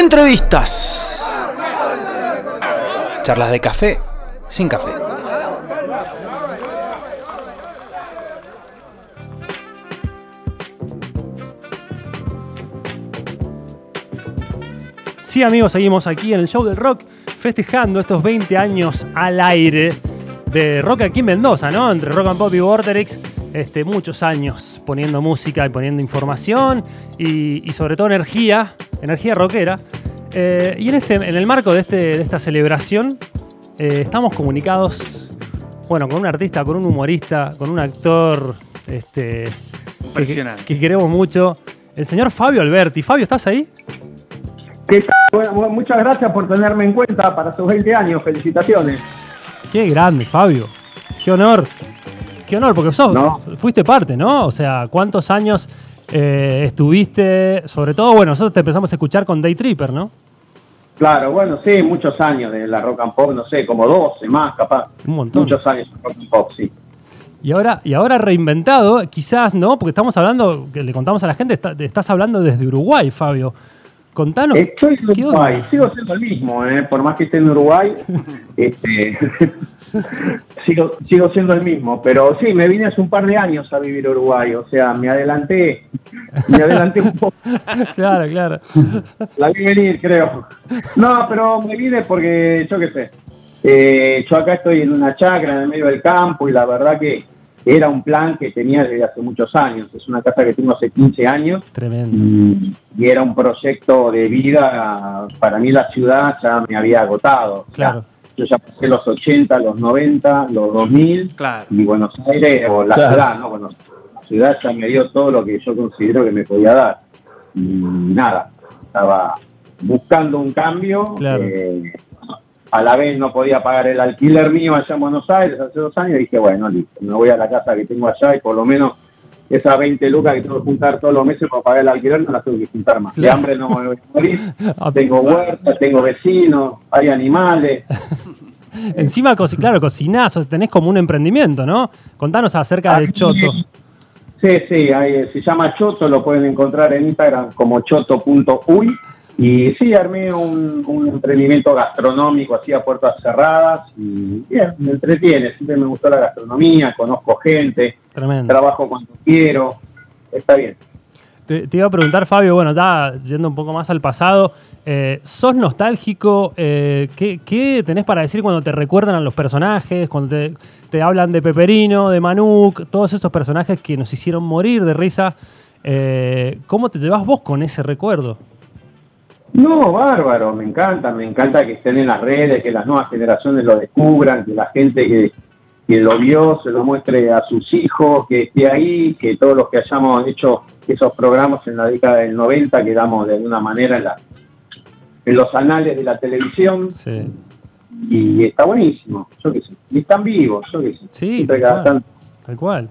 Entrevistas. Charlas de café sin café. Sí, amigos, seguimos aquí en el show del rock festejando estos 20 años al aire de rock aquí en Mendoza, ¿no? Entre Rock and Pop y Vorterix, este, muchos años poniendo música y poniendo información y, sobre todo energía, energía rockera. Eh, y en, este, en el marco de, este, de esta celebración eh, estamos comunicados, bueno, con un artista, con un humorista, con un actor este, que, que queremos mucho, el señor Fabio Alberti. Fabio, ¿estás ahí? ¿Qué tal? Bueno, muchas gracias por tenerme en cuenta para sus 20 años. Felicitaciones. Qué grande, Fabio. Qué honor. Qué honor, porque sos, fuiste parte, ¿no? O sea, ¿cuántos años eh, estuviste? Sobre todo, bueno, nosotros te empezamos a escuchar con Day Tripper, ¿no? Claro, bueno, sí, muchos años de la rock and pop, no sé, como 12 más, capaz. Un montón. Muchos años de rock and pop, sí. Y ahora, y ahora reinventado, quizás, ¿no? Porque estamos hablando, que le contamos a la gente, estás hablando desde Uruguay, Fabio. Contanos. Estoy en Uruguay, sigo siendo el mismo, ¿eh? por más que esté en Uruguay, este, sigo, sigo siendo el mismo. Pero sí, me vine hace un par de años a vivir a Uruguay, o sea, me adelanté, me adelanté un poco. Claro, claro. La vi venir, creo. No, pero me vine porque, yo qué sé, eh, yo acá estoy en una chacra en el medio del campo y la verdad que era un plan que tenía desde hace muchos años. Es una casa que tengo hace 15 años. Tremendo. Y, era un proyecto de vida. Para mí la ciudad ya me había agotado. Claro. yo ya pasé los 80, los 90, los 2000. Claro. Y Buenos Aires, o la ciudad, ¿no? Bueno, la ciudad ya me dio todo lo que yo considero que me podía dar. Y nada, estaba buscando un cambio. Claro. Eh, a la vez no podía pagar el alquiler mío allá en Buenos Aires hace dos años, y dije, bueno, listo, me voy a la casa que tengo allá y por lo menos esas 20 lucas que tengo que juntar todos los meses para pagar el alquiler no las tengo que juntar más. De hambre no me voy a morir, tengo huerta, tengo vecinos, hay animales. Encima, claro, cocinás, tenés como un emprendimiento, ¿no? Contanos acerca del Choto. Sí, sí, se llama Choto, lo pueden encontrar en Instagram como choto.uy y sí, armé un, emprendimiento gastronómico así a puertas cerradas y bien, me entretiene, siempre me gustó la gastronomía, conozco gente, trabajo cuando quiero, está bien. Te, iba a preguntar, Fabio, bueno, ya yendo un poco más al pasado, eh, ¿sos nostálgico? Eh, ¿qué, tenés para decir cuando te recuerdan a los personajes, cuando te, hablan de Peperino, de Manuk, todos esos personajes que nos hicieron morir de risa? Eh, ¿Cómo te llevas vos con ese recuerdo? No, bárbaro, me encanta, me encanta que estén en las redes, que las nuevas generaciones lo descubran, que la gente que, lo vio se lo muestre a sus hijos, que esté ahí, que todos los que hayamos hecho esos programas en la década del 90 quedamos de alguna manera en, la, en los anales de la televisión. Sí. Y está buenísimo, yo qué sé. Y están vivos, yo qué sé. Sí, tal cual.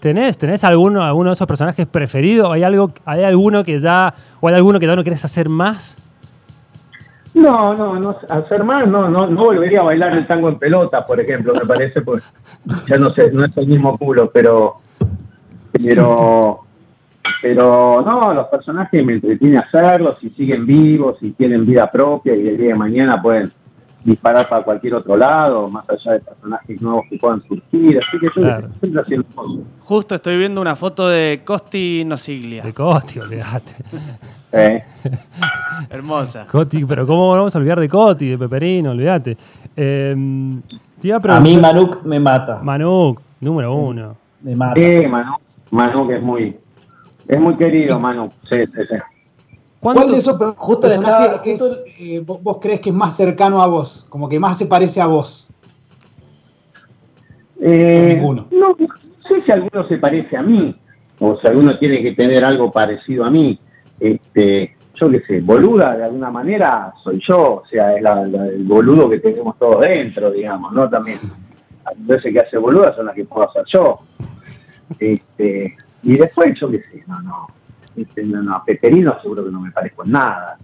¿Tenés, ¿Tenés alguno, alguno de esos personajes preferidos? ¿Hay algo, hay alguno que ya, o hay alguno que ya no querés hacer más? No, no, no, hacer más, no, no, no volvería a bailar el tango en pelota, por ejemplo, me parece, pues ya no sé, no es el mismo culo, pero, pero, pero no, los personajes me entretiene hacerlos, si siguen vivos, si tienen vida propia y el día de mañana pueden disparar para cualquier otro lado, más allá de personajes nuevos que puedan surgir. Así que estoy haciendo cosas. Justo estoy viendo una foto de Costi Nosiglia. De Costi, olvídate. Eh. Hermosa. Costi, pero ¿cómo vamos a olvidar de Costi, de Peperino? Olvídate. Eh, a, mí Manuk me mata. Manuk, número uno. Me mata. Sí, Manuk, Manuk es muy, es muy querido, Manuk. Sí, sí, sí. ¿Cuál de esos personajes eh, vos, crees que es más cercano a vos? Como que más se parece a vos. Eh, ninguno. No, sé si alguno se parece a mí, o si alguno tiene que tener algo parecido a mí. Este, yo qué sé, boluda de alguna manera soy yo, o sea, es el boludo que tenemos todos dentro, digamos, ¿no? También, a veces que hace boluda son las que puedo hacer yo. Este, y después, yo qué sé, no, no, este, no, a Peperino seguro que no me parezco en nada.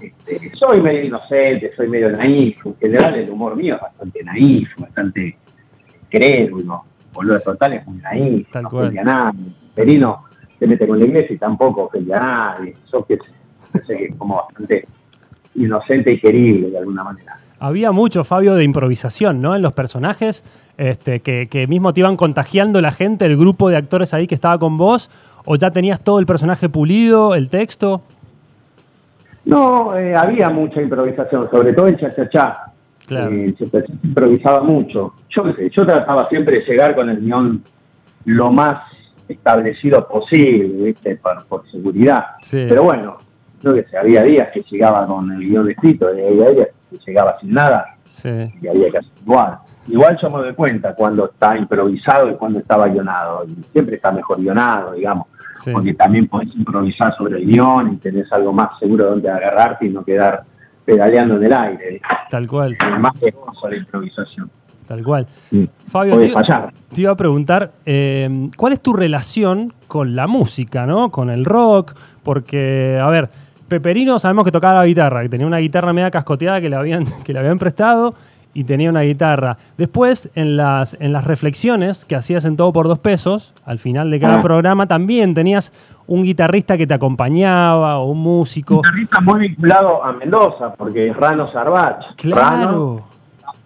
Este, soy medio inocente, soy medio naif. En general, el humor mío es bastante naif, bastante crédulo. Boludo total es muy naif, Tal no cual. nada. Peperino se mete con la iglesia y tampoco ofende a nadie. Eso que es como bastante inocente y querible de alguna manera. Había mucho, Fabio, de improvisación, ¿no? En los personajes, este, que, que mismo te iban contagiando la gente, el grupo de actores ahí que estaba con vos, o ya tenías todo el personaje pulido, el texto. No, eh, había mucha improvisación, sobre todo en Chachachá. Claro. Eh, improvisaba mucho. Yo yo trataba siempre de llegar con el guion lo más establecido posible, ¿viste? Por, seguridad. Pero bueno, yo que sé, había días que llegaba con el guion escrito, y había días que llegaba sin nada, y había que hacer igual. Igual yo me doy cuenta cuando está improvisado y cuando estaba guionado. Y siempre está mejor guionado, digamos. Porque también puedes improvisar sobre el guion y tenés algo más seguro donde agarrarte y no quedar pedaleando en el aire. Tal cual. Es más peligroso la improvisación. Tal cual. Fabio, te, te, iba a preguntar, eh, ¿cuál es tu relación con la música, ¿no? Con el rock, porque, a ver, Peperino sabemos que tocaba la guitarra, que tenía una guitarra media cascoteada que le habían, que le habían prestado y tenía una guitarra. Después, en las, en las reflexiones que hacías en Todo por Dos Pesos, al final de cada ah. programa, también tenías un guitarrista que te acompañaba o un músico. Un guitarrista muy vinculado a Mendoza, porque es Rano Sarbach. Claro.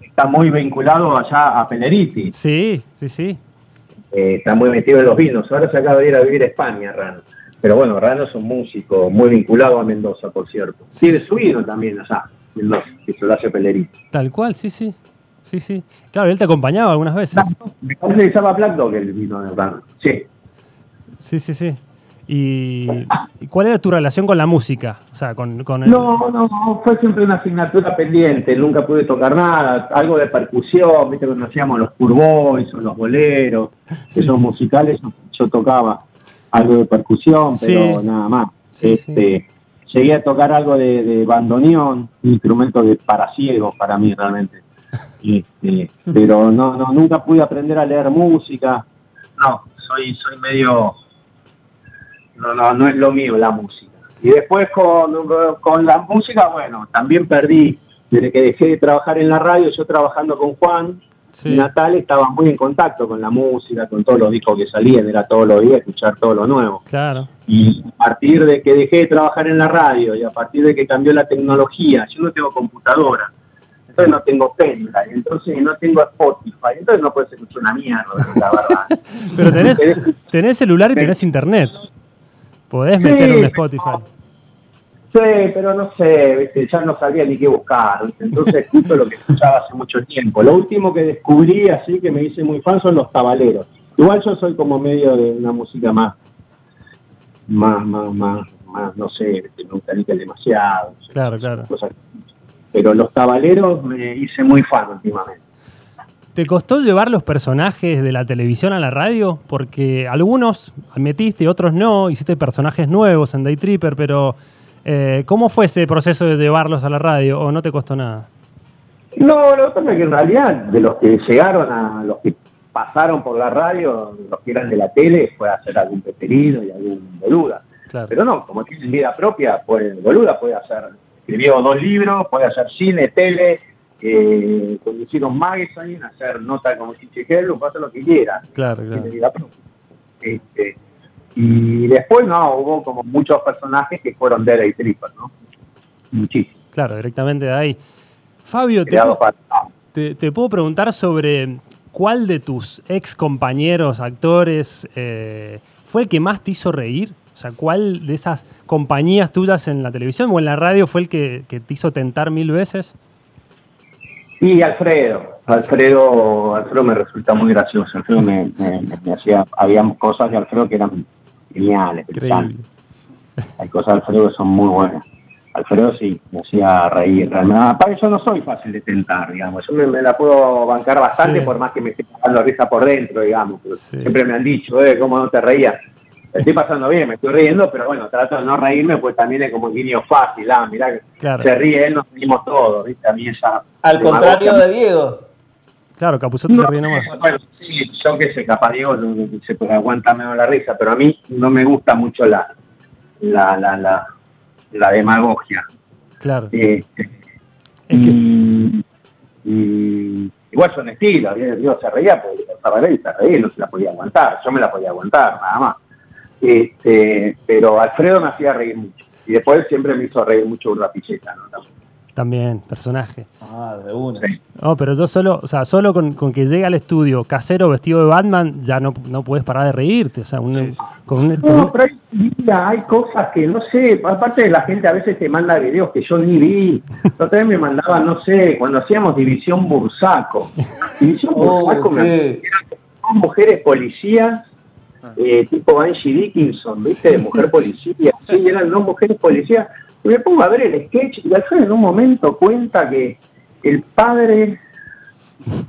está muy vinculado allá a Peneriti. Sí, sí, sí. Eh, está muy metido en los vinos. Ahora se acaba de ir a vivir a España, Rano. Pero bueno, Rano es un músico muy vinculado a Mendoza, por cierto. Sigue subido también allá que se lo hace Tal cual, sí, sí. Sí, sí. Claro, él te acompañaba algunas veces. Me parece que estaba Black Dog el vino de verdad. Sí. Sí, sí, sí. ¿Y, cuál era tu relación con la música? O sea, con, con el... No, no, fue siempre una asignatura pendiente, nunca pude tocar nada, algo de percusión, viste, cuando hacíamos los curboys o los boleros, esos musicales, yo tocaba algo de percusión, pero nada más. este, llegué a tocar algo de, bandoneón, un instrumento de para ciegos para mí realmente. Este, pero no, no, nunca pude aprender a leer música. No, soy, soy medio, no, no, no es lo mío la música. Y después con, con la música, bueno, también perdí, desde que dejé de trabajar en la radio, yo trabajando con Juan, Natal estaba muy en contacto con la música, con todos los discos que salían, era todos los días escuchar todo lo nuevo. Claro. Y a partir de que dejé de trabajar en la radio y a partir de que cambió la tecnología, yo no tengo computadora, entonces no tengo pendrive, entonces no tengo Spotify, entonces no puedes escuchar una mierda, la verdad. Pero tenés, tenés celular y tenés internet. Podés meter un Spotify. Sí, pero no sé, ya no sabía ni qué buscar. Entonces, justo lo que escuchaba hace mucho tiempo. Lo último que descubrí, así que me hice muy fan, son los tabaleros. Igual yo soy como medio de una música más, más, más, más, no sé, nunca dije demasiado. Claro, claro. Pero los tabaleros me hice muy fan últimamente. ¿Te costó llevar los personajes de la televisión a la radio? Porque algunos metiste, otros no, hiciste personajes nuevos en Day Tripper, pero eh, ¿Cómo fue ese proceso de llevarlos a la radio o no te costó nada? No, lo que pasa es que en realidad de los que llegaron a los que pasaron por la radio, los que eran de la tele, fue hacer algún preferido y algún boluda. Pero no, como tiene vida propia, pues boluda puede hacer, escribió dos libros, puede hacer cine, tele, eh, conducir un magazine, hacer nota como Chichegelo, puede hacer lo que quiera. Claro, claro. Tiene vida propia. Este, y después, no, hubo como muchos personajes que fueron de y Tripper, ¿no? Muchísimo. Claro, directamente de ahí. Fabio, te, te, puedo preguntar sobre cuál de tus ex compañeros, actores, eh, fue el que más te hizo reír. O sea, ¿cuál de esas compañías tuyas en la televisión o en la radio fue el que, te hizo tentar mil veces? Y Alfredo. Alfredo, Alfredo me resulta muy gracioso. Alfredo me, me hacía, había cosas de Alfredo que eran geniales. Hay cosas de Alfredo que son muy buenas. Alfredo sí, me hacía reír. Aparte, yo no soy fácil de tentar, digamos. Yo me, la puedo bancar bastante, por más que me esté pasando risa por dentro, digamos. Siempre me han dicho, eh, ¿cómo no te reías? estoy pasando bien, me estoy riendo, pero bueno, trato de no reírme, pues también es como un guiño fácil. Ah, mirá, que se ríe él, nos reímos todos, ¿viste? A mí esa. Al contrario de Diego. Claro, Capuzoto se ríe nomás. Bueno, sí, yo que sé, capaz Diego se puede aguantar menos la risa, pero a mí no me gusta mucho la, la, la, la, la demagogia. Claro. Este, y, igual son estilos, Dios se reía porque estaba él se reía, no se la podía aguantar, yo me la podía aguantar, nada más. Este, pero Alfredo me hacía reír mucho. Y después siempre me hizo reír mucho Urda Pilleta, ¿no? También. También, personaje. Ah, de una. No, pero yo solo, o sea, solo con, con que llegue al estudio casero vestido de Batman, ya no, no puedes parar de reírte. O sea, un- Sí, sí. con un- No, pero hay, mira, hay cosas que no sé, aparte de la gente a veces te manda videos que yo ni vi. Vez me mandaban, no sé, cuando hacíamos División Bursaco. División Oh, Bursaco me dos mujeres policías, eh, tipo Angie Dickinson, ¿viste? De mujer policía. Sí, eran dos mujeres policías. Y me pongo a ver el sketch y Alfredo en un momento cuenta que el padre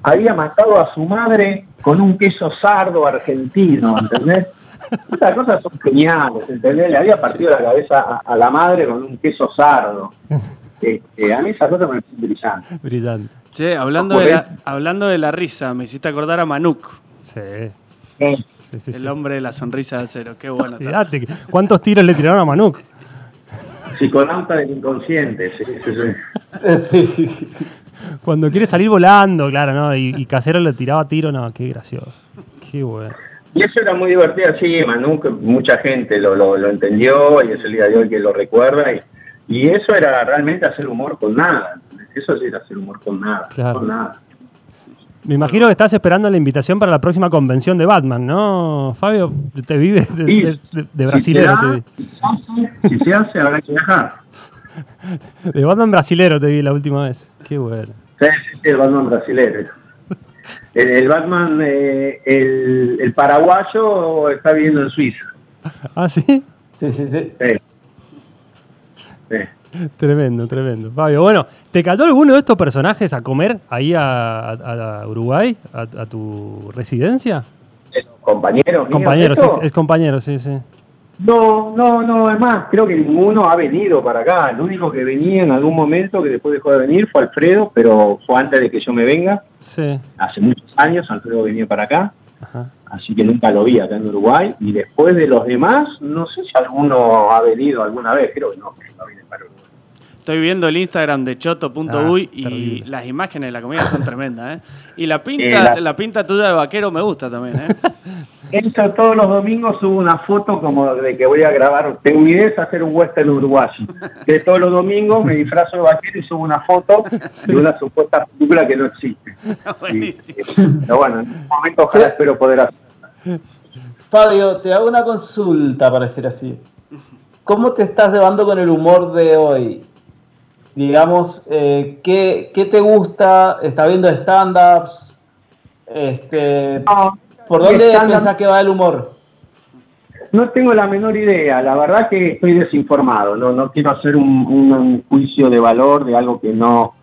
había matado a su madre con un queso sardo argentino, ¿entendés? Estas cosas son geniales, ¿entendés? Le había partido la cabeza a, a la madre con un queso sardo. Este, a mí esas cosas me parecen brillantes. brillante. Che, hablando ¿Cómo de, la, hablando de la risa, me hiciste acordar a Manuk, Sí. Eh, sí, sí, el sí. hombre de la sonrisa de acero. Qué bueno. ¿cuántos tiros le tiraron a Manuk? Psiconauta del inconsciente, sí, sí, sí. Sí. Cuando quiere salir volando, claro, ¿no? Y, y Casero le tiraba tiro, no, qué gracioso. Qué bueno. Y eso era muy divertido, sí, Manu, que mucha gente lo, lo, lo entendió y es el día de hoy que lo recuerda. Y, y eso era realmente hacer humor con nada. Eso sí era hacer humor con nada. Claro. Con nada. Me imagino que estás esperando la invitación para la próxima convención de Batman, ¿no, Fabio? Te vives de, Sí. de- de- de brasilero, si, te se hace, si se hace, habrá que viajar. De Batman brasilero te vi la última vez. Qué bueno. Sí, sí, sí, el Batman brasileño. El, el Batman, eh, el, el paraguayo está viviendo en Suiza. ¿Ah, sí? Sí, sí, sí. Sí. Sí. Tremendo, tremendo. Fabio, bueno, ¿te cayó alguno de estos personajes a comer ahí a, a- a Uruguay, a, a tu residencia? Compañeros, míos, Compañeros, ¿esto? es, es compañero, sí, sí. No, no, no, es más, creo que ninguno ha venido para acá. El único que venía en algún momento, que después dejó de venir, fue Alfredo, pero fue antes de que yo me venga. Sí, Hace muchos años Alfredo venía para acá, ajá. así que nunca lo vi acá en Uruguay. Y después de los demás, no sé si alguno ha venido alguna vez, creo que no, que no viene para Uruguay. Estoy viendo el Instagram de choto.uy Ah, y terrible. las imágenes de la comida son tremendas, ¿eh? Y la pinta, Eh, la- la... pinta tuya de vaquero me gusta también, ¿eh? Eso todos los domingos subo una foto como de que voy a grabar, tengo una idea es hacer un western uruguayo. Que todos los domingos me disfrazo de vaquero y subo una foto de una supuesta película que no existe. Buenísimo. Y- pero bueno, en un momento ojalá Sí. espero poder hacer. Fabio, te hago una consulta para decir así. ¿Cómo te estás llevando con el humor de hoy? Digamos, eh, ¿qué, qué te gusta? ¿Estás viendo stand-ups? Este, ¿Por dónde pensás que va el humor? No tengo la menor idea, la verdad que estoy desinformado, no, no quiero hacer un, un- un juicio de valor de algo que no,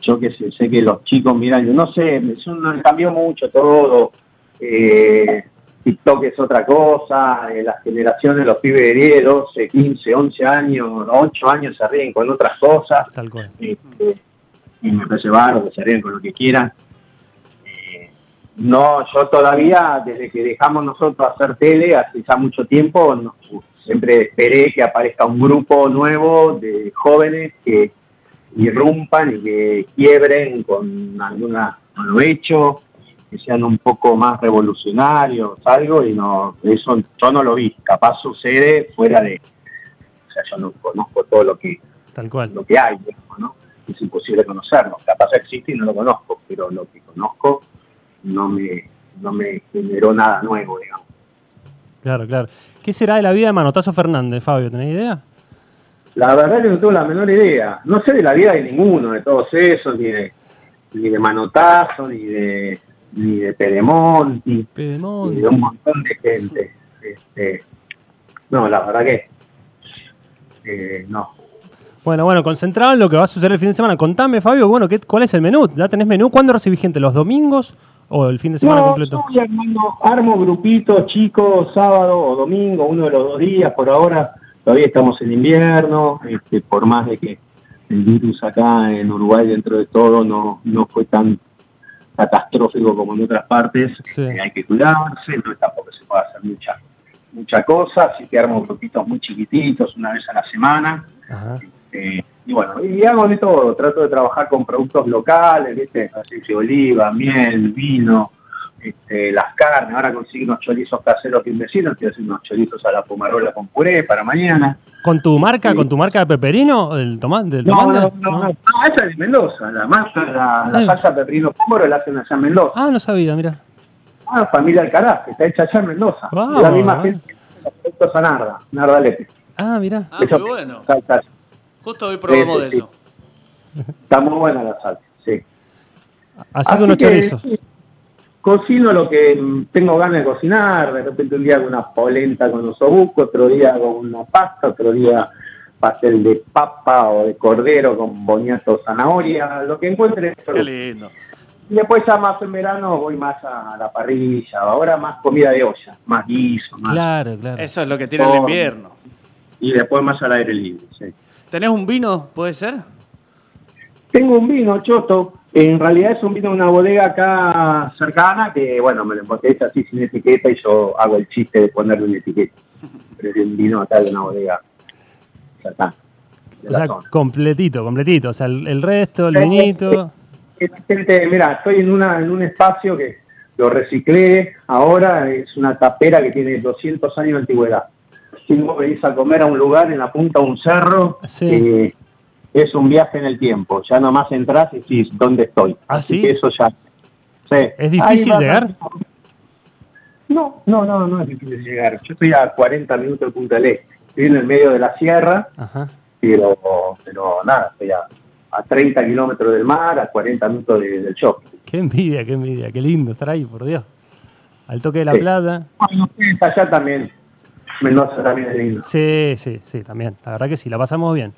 yo que sé, sé que los chicos miran, yo no sé, es un- cambió mucho todo, eh, TikTok es otra cosa, eh, las generaciones, los pibes de 10, 12, 15, 11 años, 8 años se ríen con otras cosas, Tal cual. este, y me parece que se ríen con lo que quieran. Eh, no, yo todavía, desde que dejamos nosotros hacer tele, hace ya mucho tiempo, no- siempre esperé que aparezca un grupo nuevo de jóvenes que irrumpan y que quiebren con alguna, con lo hecho, que sean un poco más revolucionarios, algo, y no, eso yo no lo vi, capaz sucede fuera de, o sea, yo no conozco todo lo que Tal cual. lo que hay, digamos, ¿no? Es imposible conocerlo. Capaz existe y no lo conozco, pero lo que conozco no me, no me generó nada nuevo, digamos. Claro, claro. ¿Qué será de la vida de Manotazo Fernández, Fabio? ¿Tenés idea? La verdad que no tengo la menor idea. No sé de la vida de ninguno, de todos esos, ni de, ni de Manotazo, ni de, ni de Pedemonti, ni de un montón de gente. Este, no, la verdad que eh, no. Bueno, bueno, concentrado en lo que va a suceder el fin de semana. Contame, Fabio, bueno, ¿qué, ¿cuál es el menú? ¿Ya tenés menú? ¿Cuándo recibís gente? ¿Los domingos o el fin de semana No, completo? yo armando- armo grupitos chicos, sábado o domingo, uno de los dos días. Por ahora todavía estamos en invierno, este, por más de que el virus acá en Uruguay dentro de todo no, no fue tan catastrófico como en otras partes, Sí. eh, hay que cuidarse, entonces tampoco se puede hacer mucha mucha cosa, así que armo grupitos muy chiquititos, una vez a la semana. Ajá. Eh, y bueno, y hago de todo, trato de trabajar con productos locales, ¿viste? Aceite de oliva, miel, vino, este, las carnes. Ahora conseguí unos chorizos caseros que un vecino, estoy haciendo unos chorizos a la pomarola con puré para mañana. ¿Con tu marca, Sí. con tu marca de peperino? ¿El tomate? ¿Del No, tomate? no, no, no, no, esa es de Mendoza, la masa, la, la Ah. salsa pepino pómoro la hacen allá en Mendoza. Ah, no sabía, mira. Ah, familia Alcaraz, que está hecha allá en Mendoza. La misma gente que hace los productos a Narda, Narda Lepe. Ah, mira. Ah, Esa muy bueno. salsa, Justo hoy probamos Sí, de sí, eso. Está muy buena la salsa, sí. Así que unos chorizos. sí, Cocino lo que tengo ganas de cocinar, de repente un día hago una polenta con osobuco, otro día hago una pasta, otro día pastel de papa o de cordero con boñato zanahoria, lo que encuentre. Qué lindo. Y después ya más en verano voy más a la parrilla, ahora más comida de olla, más guiso, más, Claro, claro. Eso es lo que tiene el invierno. y después más al aire libre. sí. ¿Tenés un vino? ¿Puede ser? Tengo un vino choto, en realidad es un vino de una bodega acá cercana que, bueno, me lo embotella así sin etiqueta y yo hago el chiste de ponerle una etiqueta. Pero es un vino acá de una bodega cercana. O sea, zona. completito, completito. O sea, el, el resto, el vinito. Gente, mira, estoy en, una, en un espacio que lo reciclé ahora, es una tapera que tiene 200 años de antigüedad. Si vos venís a comer a un lugar en la punta de un cerro, Sí. eh, es un viaje en el tiempo. Ya nomás entras y decís, ¿dónde estoy? ¿Ah, Así sí? que eso ya... sí. ¿Es difícil llegar? No, no, no, no es difícil llegar. Yo estoy a 40 minutos de Punta del Este. Estoy en el medio de la sierra, Ajá. pero, pero nada, estoy a, a 30 kilómetros del mar, a 40 minutos de- del shopping. Qué envidia, qué envidia. Qué lindo estar ahí, por Dios. Al toque de la Sí. plata. Bueno, allá también. Mendoza también es lindo. Sí, sí, sí, también. La verdad que sí, la pasamos bien.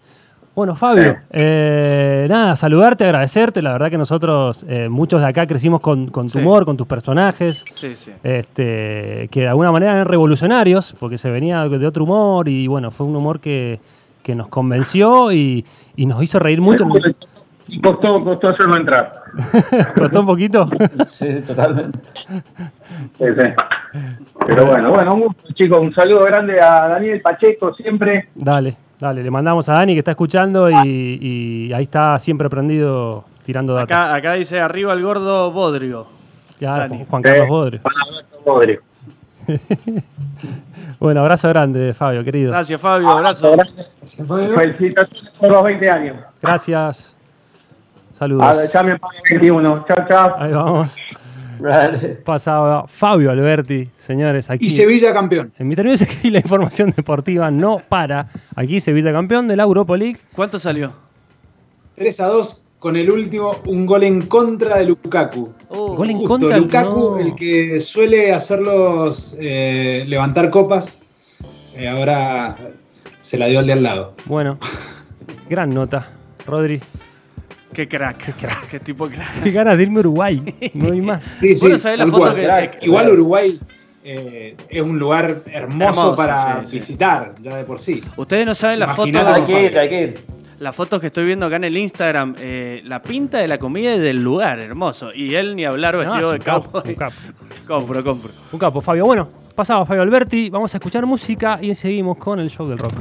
Bueno, Fabio, Sí. eh, nada, saludarte, agradecerte. La verdad que nosotros, eh, muchos de acá, crecimos con, con tu Sí. humor, con tus personajes, Sí, sí. este, que de alguna manera eran revolucionarios, porque se venía de otro humor y bueno, fue un humor que, que nos convenció y, y nos hizo reír mucho. Y costó, costó hacerlo entrar. ¿Costó un poquito? Sí, totalmente. Sí, sí. Pero bueno, bueno, un gusto, chicos. Un saludo grande a Daniel Pacheco, siempre. Dale, dale, le mandamos a Dani que está escuchando y, y ahí está siempre prendido tirando data. Acá, acá dice arriba el gordo Bodrio. Claro, Dani. Juan Carlos. Bodrio. Bodrio. Bueno, abrazo grande, Fabio, querido. Gracias, Fabio. Abrazo. Felicitaciones por los 20 años. Gracias. Saludos. A ver, llame para el 21. Chao, chao. Ahí vamos. Vale. Pasaba Fabio Alberti, señores, aquí. y Sevilla campeón. En mi términos aquí la información deportiva no para. Aquí Sevilla campeón de la Europa League. ¿Cuánto salió? 3 a 2 con el último, un gol en contra de Lukaku. Oh, Gol en Justo, contra. Lukaku, no. el que suele hacerlos eh, levantar copas, eh, ahora se la dio al de al lado. Bueno, gran nota. Rodri, Qué crack. Qué, tipo crack. qué ganas de irme a Uruguay. No hay más. Sí, sí, Bueno, ¿sabés la foto que- Igual Uruguay eh, es un lugar hermoso, Hermoso, para sí, sí. visitar, ya de por sí. Ustedes no saben la foto, Imaginate Hay que ir, hay que ir. las fotos que estoy viendo acá en el Instagram. eh, la pinta de la comida y del lugar, hermoso. Y él ni hablar No, vestido es de capo, un capo. Compro, compro. Un capo, Fabio. Bueno, pasaba Fabio Alberti. Vamos a escuchar música y seguimos con el show del rock.